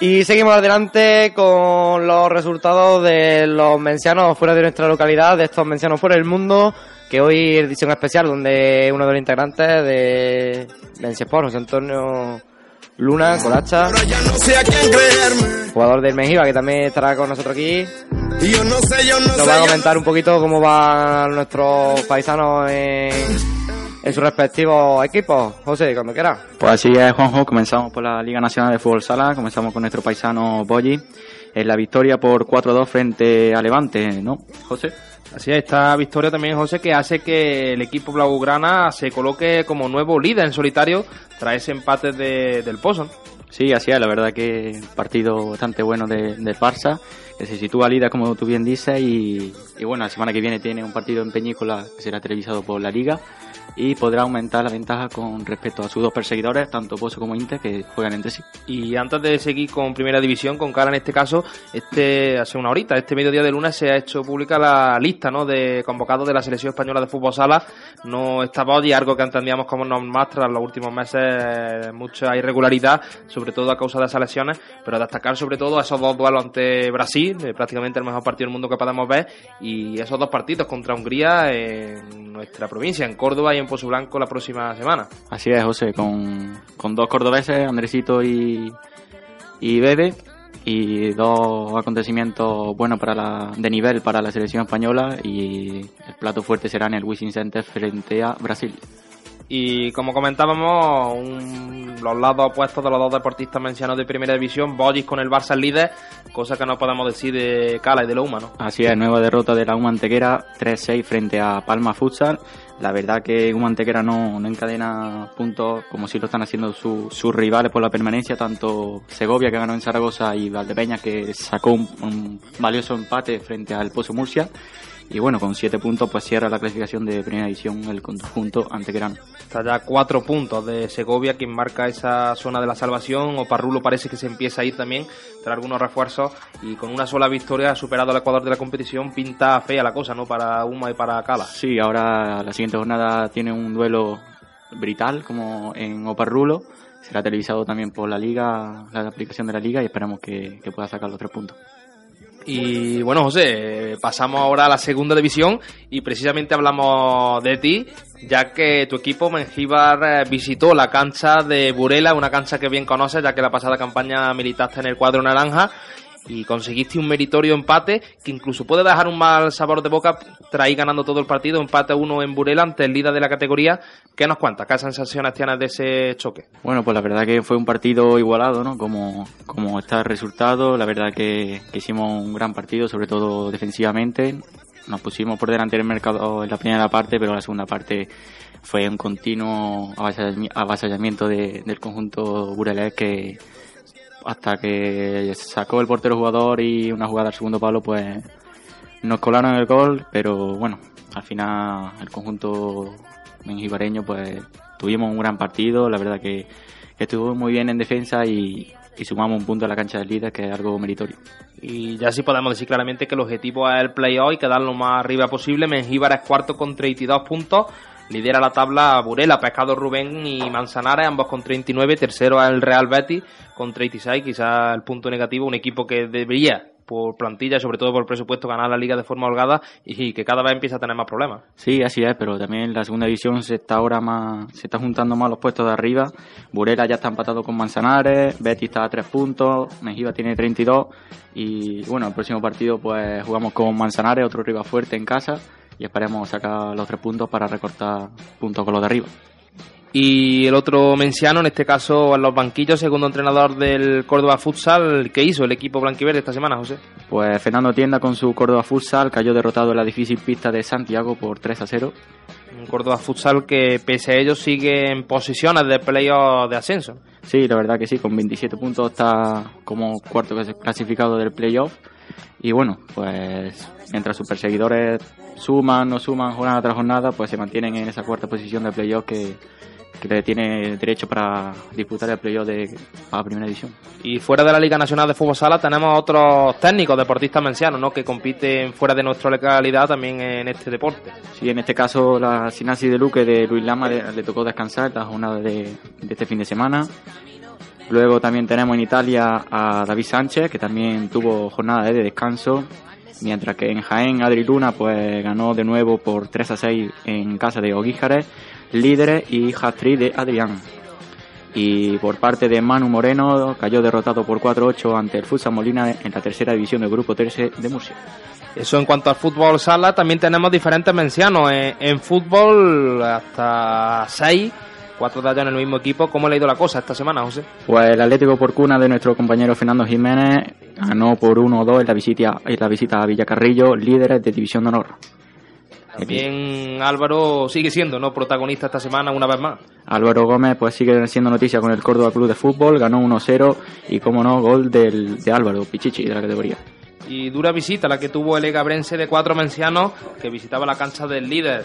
Y seguimos adelante con los resultados de los mencianos fuera de nuestra localidad, de estos mencianos por el mundo, que hoy edición especial donde uno de los integrantes de Menciesport, José Antonio Luna, Colacha, jugador del Mejiva, que también estará con nosotros aquí. Yo no sé, yo no Nos va a comentar un poquito cómo van nuestros paisanos en, en sus respectivos equipos. José, cuando quieras. Pues así es, Juanjo. Comenzamos por la Liga Nacional de Fútbol Sala. Comenzamos con nuestro paisano Boyi. En la victoria por 4-2 frente a Levante, ¿no, José? Así es, esta victoria también, José, que hace que el equipo blaugrana se coloque como nuevo líder en solitario tras ese empate de- del Pozo. Sí, así es. La verdad que partido bastante bueno de, del Barça, que se sitúa líder, como tú bien dices, y, y bueno, la semana que viene tiene un partido en Peñícola que será televisado por la Liga y podrá aumentar la ventaja con respecto a sus dos perseguidores, tanto Pozo como Inter, que juegan entre sí. Y antes de seguir con Primera División, con cara en este caso, este hace una horita, este mediodía de lunes se ha hecho pública la lista ¿no? de convocados de la selección española de fútbol sala. No estaba hoy algo que entendíamos como normal tras los últimos meses, mucha irregularidad, sobre todo a causa de esas lesiones, pero destacar sobre todo esos dos duelos ante Brasil, eh, prácticamente el mejor partido del mundo que podemos ver, y esos dos partidos contra Hungría en nuestra provincia, en Córdoba y en Pozo Blanco la próxima semana. Así es, José, con, con dos cordobeses, Andresito y, y Bebe, y dos acontecimientos buenos para la, de nivel para la selección española y el plato fuerte será en el Wishing Center frente a Brasil. Y como comentábamos, un- los lados opuestos de los dos deportistas mencionados de primera división, Bollis con el Barça líder, cosa que no podemos decir de Cala y de Louma, ¿no? Así es, nueva derrota de la UMA Antequera 3-6 frente a Palma Futsal. La verdad que UMA Antequera no, no encadena puntos como si lo están haciendo su- sus rivales por la permanencia, tanto Segovia que ganó en Zaragoza y Valdepeña que sacó un, un valioso empate frente al Pozo Murcia. Y bueno, con siete puntos pues cierra la clasificación de primera división el conjunto antequerano. Está ya a cuatro puntos de Segovia, quien marca esa zona de la salvación. O Parrulo parece que se empieza a ir también, tras algunos refuerzos. Y con una sola victoria ha superado al Ecuador de la competición. Pinta fea la cosa, ¿no? Para Uma y para Cala. Sí, ahora la siguiente jornada tiene un duelo brutal como en Oparrulo. Será televisado también por la liga, la aplicación de la liga y esperamos que, que pueda sacar los tres puntos. Y bueno, José, eh, pasamos ahora a la segunda división y precisamente hablamos de ti, ya que tu equipo Mengíbar eh, visitó la cancha de Burela, una cancha que bien conoces, ya que la pasada campaña militaste en el cuadro naranja y conseguiste un meritorio empate que incluso puede dejar un mal sabor de boca tras ir ganando todo el partido, empate a uno en Burela ante el líder de la categoría. ¿Qué nos cuentas? ¿Qué sensaciones tienes de ese choque? Bueno, pues la verdad que fue un partido igualado, ¿no? Como, como está el resultado, la verdad que, que hicimos un gran partido, sobre todo defensivamente. Nos pusimos por delante del mercado en la primera parte, pero la segunda parte fue un continuo avasallami- avasallamiento de- del conjunto burelés que hasta que sacó el portero jugador y una jugada al segundo palo, pues nos colaron el gol, pero bueno, al final el conjunto mengibareño, pues tuvimos un gran partido, la verdad que, que estuvo muy bien en defensa y, y sumamos un punto a la cancha del líder, que es algo meritorio. Y ya sí podemos decir claramente que el objetivo es el playoff y quedar lo más arriba posible. Mengíbar es cuarto con 32 puntos. Lidera la tabla Burela, Pescado Rubén y Manzanares, ambos con 39. Tercero el Real Betis con 36. Quizás el punto negativo, un equipo que debería, por plantilla sobre todo por presupuesto, ganar la liga de forma holgada y que cada vez empieza a tener más problemas. Sí, así es, pero también la segunda división se está ahora más, se está juntando más los puestos de arriba. Burela ya está empatado con Manzanares, Betis está a tres puntos, Mejiba tiene 32 y bueno, el próximo partido pues jugamos con Manzanares, otro rival fuerte en casa y esperemos sacar los tres puntos para recortar puntos con los de arriba. Y el otro menciano, en este caso en los banquillos, segundo entrenador del Córdoba Futsal, ¿qué hizo el equipo blanquiverde esta semana, José? Pues Fernando Tienda con su Córdoba Futsal cayó derrotado en la difícil pista de Santiago por 3 a 0. Córdoba Futsal que pese a ello sigue en posiciones de playoff de ascenso. Sí, la verdad que sí, con 27 puntos está como cuarto clasificado del playoff. Y bueno, pues mientras sus perseguidores suman, no suman jornada tras jornada, pues se mantienen en esa cuarta posición del playoff que, que tiene derecho para disputar el playoff de a primera división. Y fuera de la Liga Nacional de Fútbol Sala tenemos otros técnicos, deportistas mencianos, ¿no? que compiten fuera de nuestra localidad también en este deporte. Sí, en este caso la Sinasi de Luque de Luis Lama le, le tocó descansar la jornada de, de este fin de semana. Luego también tenemos en Italia a David Sánchez, que también tuvo jornada de descanso. Mientras que en Jaén, Adri Luna pues ganó de nuevo por 3 a 6 en casa de Oguíjares, líderes y hat de Adrián. Y por parte de Manu Moreno cayó derrotado por 4-8 ante el Futsal Molina en la tercera división del grupo 13 de Murcia. Eso en cuanto al fútbol sala, también tenemos diferentes menciones. En, en fútbol hasta 6, cuatro de ellos en el mismo equipo. ¿Cómo le ha ido la cosa esta semana, José? Pues el Atlético por cuna de nuestro compañero Fernando Jiménez ganó por 1-2 en la visita, en la visita a Villacarrillo, líderes de División de Honor. También Álvaro sigue siendo no protagonista esta semana una vez más. Álvaro Gómez pues sigue siendo noticia con el Córdoba Club de Fútbol, ganó 1-0 y como no, gol del, de Álvaro Pichichi de la categoría. Y dura visita la que tuvo el Egabrense de cuatro mencianos que visitaba la cancha del líder.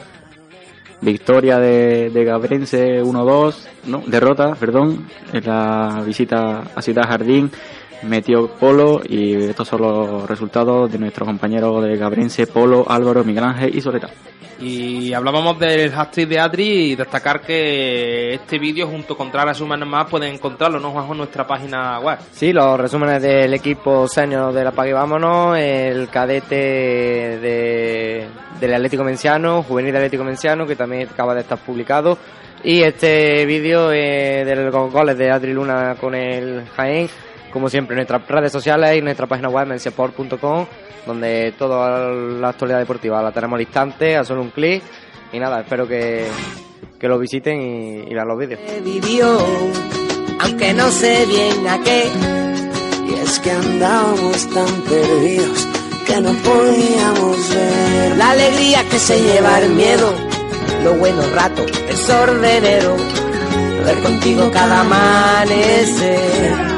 Victoria de, de Gabrense 1-2, no, derrota, perdón, en la visita a Ciudad Jardín metió Polo y estos son los resultados de nuestros compañeros de Gabrense, Polo, Álvaro, Miguel Ángel y Soleta. Y hablábamos del hat-trick de Adri y destacar que este vídeo junto con tres resúmenes más pueden encontrarlo, ¿no, Juanjo, en nuestra página web? Sí, los resúmenes del equipo senior de la Pague Vámonos, el cadete de, del Atlético Menciano, juvenil del Atlético Menciano, que también acaba de estar publicado, y este vídeo eh, de los goles de Adri Luna con el Jaén, como siempre, nuestras redes sociales y nuestra página web, menciaport.com, donde toda la actualidad deportiva la tenemos al instante, a solo un clic. Y nada, espero que, que lo visiten y, y vean los vídeos. vivió, aunque no sé bien a qué. Y es que andábamos tan perdidos que no podíamos ver la alegría que se lleva el miedo, los buenos ratos, el sordenero, ver contigo cada amanecer.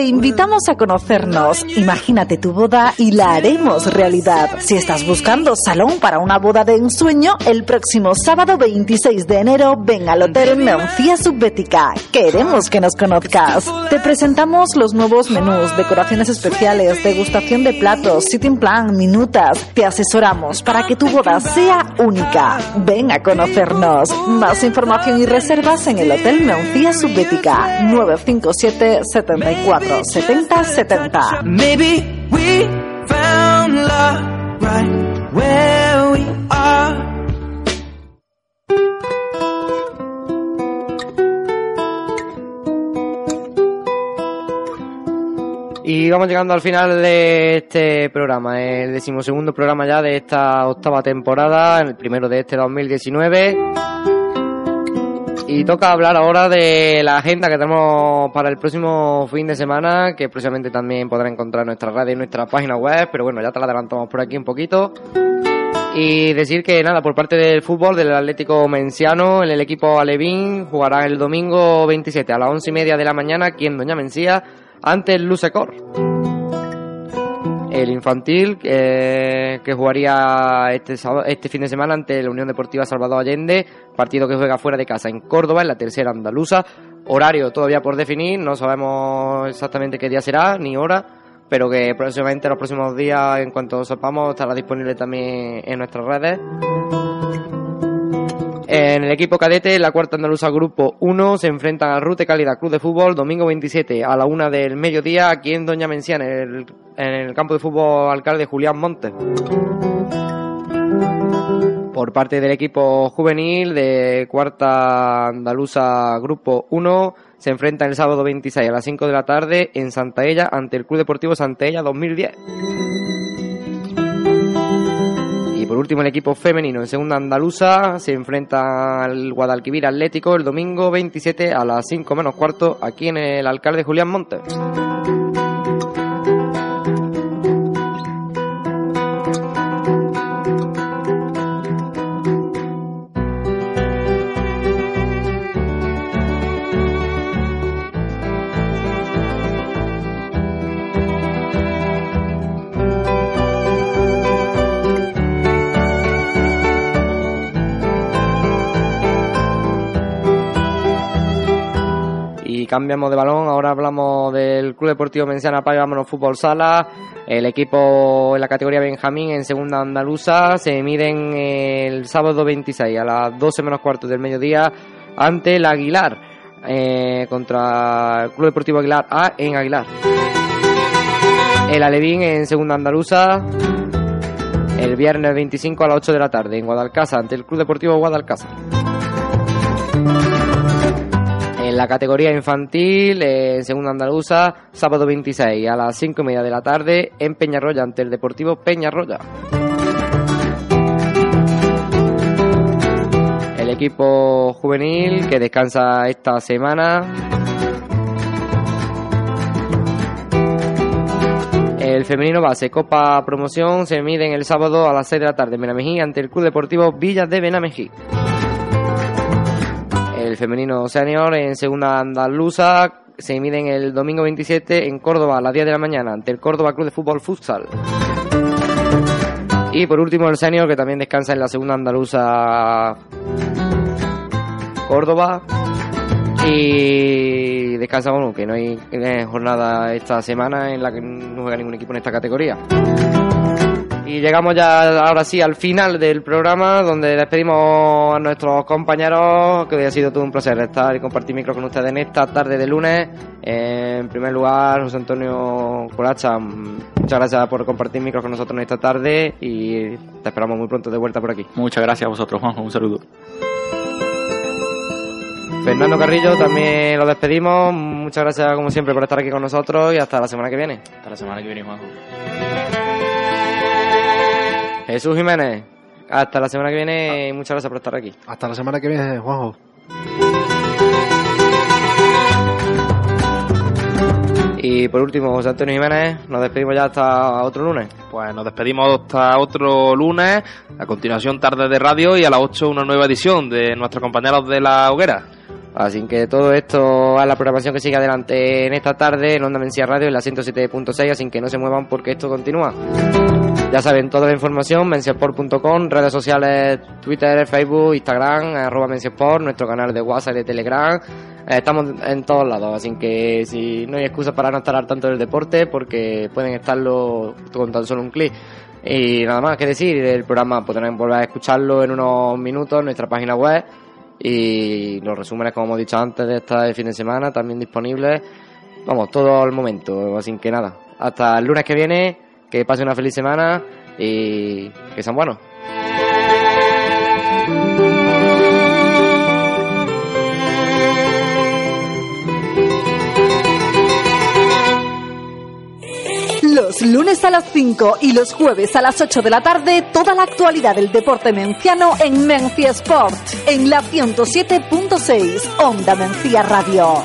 Te invitamos a conocernos. Imagínate tu boda y la haremos realidad. Si estás buscando salón para una boda de ensueño, el próximo sábado 26 de enero ven al Hotel Mencía Subbética. Queremos que nos conozcas. Te presentamos los nuevos menús, decoraciones especiales, degustación de platos, sitting plan, minutas. Te asesoramos para que tu boda sea única. Ven a conocernos. Más información y reservas en el Hotel Mencía Subbética 957 74 70 70. Maybe we found love right where we are. Y vamos llegando al final de este programa, el decimosegundo programa ya de esta octava temporada, el primero de este 2019. Y toca hablar ahora de la agenda que tenemos para el próximo fin de semana, que próximamente también podrá encontrar en nuestra radio y nuestra página web, pero bueno, ya te la adelantamos por aquí un poquito. Y decir que nada, por parte del fútbol, del Atlético Menciano, en el equipo Alevín jugará el domingo 27 a las once y media de la mañana aquí en Doña Mencía ante el Lusecor. El infantil eh, que jugaría este, este fin de semana ante la Unión Deportiva Salvador Allende, partido que juega fuera de casa en Córdoba, en la tercera andaluza. Horario todavía por definir, no sabemos exactamente qué día será ni hora, pero que próximamente los próximos días, en cuanto sepamos, estará disponible también en nuestras redes. En el equipo cadete, la cuarta andaluza grupo 1 se enfrentan al Rute Calidad Club de Fútbol domingo 27 a la una del mediodía aquí en Doña Mencía, en el, campo de fútbol alcalde Julián Montes. Por parte del equipo juvenil de cuarta andaluza grupo 1 se enfrentan el sábado 26 a las 5 de la tarde en Santaella ante el Club Deportivo Santaella 2010. Último, el equipo femenino en segunda andaluza se enfrenta al Guadalquivir Atlético el domingo 27 a las 5 menos cuarto aquí en el alcalde Julián Montes. Cambiamos de balón, ahora hablamos del Club Deportivo Menciana Payo Vámonos Fútbol Sala. El equipo en la categoría Benjamín en segunda andaluza se miden el sábado 26 a las 12 menos cuarto del mediodía ante el Aguilar eh, contra el Club Deportivo Aguilar A en Aguilar. El Alevín en segunda andaluza el viernes 25 a las 8 de la tarde en Guadalcázar ante el Club Deportivo Guadalcázar. La categoría infantil, eh, en segunda andaluza, sábado 26 a las 5 y media de la tarde en Peñarroya ante el Deportivo Peñarroya. El equipo juvenil que descansa esta semana El femenino base Copa Promoción se miden el sábado a las 6 de la tarde en Benamejí ante el Club Deportivo Villas de Benamejí. El femenino senior en segunda andaluza se miden el domingo 27 en Córdoba a las 10 de la mañana ante el Córdoba Club de Fútbol Futsal. Y por último el senior que también descansa en la segunda andaluza Córdoba y descansa, bueno, que no hay jornada esta semana en la que no juega ningún equipo en esta categoría. Y llegamos ya ahora sí al final del programa donde despedimos a nuestros compañeros, que hoy ha sido todo un placer estar y compartir micro con ustedes en esta tarde de lunes. En primer lugar, José Antonio Colacha, muchas gracias por compartir micro con nosotros en esta tarde y te esperamos muy pronto de vuelta por aquí. Muchas gracias a vosotros, Juanjo. Un saludo. Fernando Carrillo, también lo despedimos. Muchas gracias, como siempre, por estar aquí con nosotros y hasta la semana que viene. Hasta la semana que viene, Juanjo. Jesús Jiménez, hasta la semana que viene y muchas gracias por estar aquí. Hasta la semana que viene, Juanjo. Y por último, José Antonio Jiménez, nos despedimos ya hasta otro lunes. Pues nos despedimos hasta otro lunes, a continuación tarde de radio y a las 8 una nueva edición de nuestros compañeros de la hoguera. Así que todo esto es la programación que sigue adelante en esta tarde en Onda Mencía Radio en la 107.6, así que no se muevan porque esto continúa. Ya saben, toda la información, menciasport.com, redes sociales, Twitter, Facebook, Instagram, arroba menciasport, nuestro canal de WhatsApp y de Telegram. Eh, Estamos en todos lados, así que si no hay excusa para no estar al tanto del deporte, porque pueden estarlo con tan solo un clic. Y nada más que decir, el programa podrán volver a escucharlo en unos minutos en nuestra página web y los resúmenes, como hemos dicho antes, de este fin de semana también disponibles. Vamos, todo al momento, así que nada. Hasta el lunes que viene, que pase una feliz semana y que sean buenos. Los lunes a las 5 y los jueves a las 8 de la tarde, toda la actualidad del deporte menciano en Mencia Sport, en la 107.6, Onda Mencía Radio.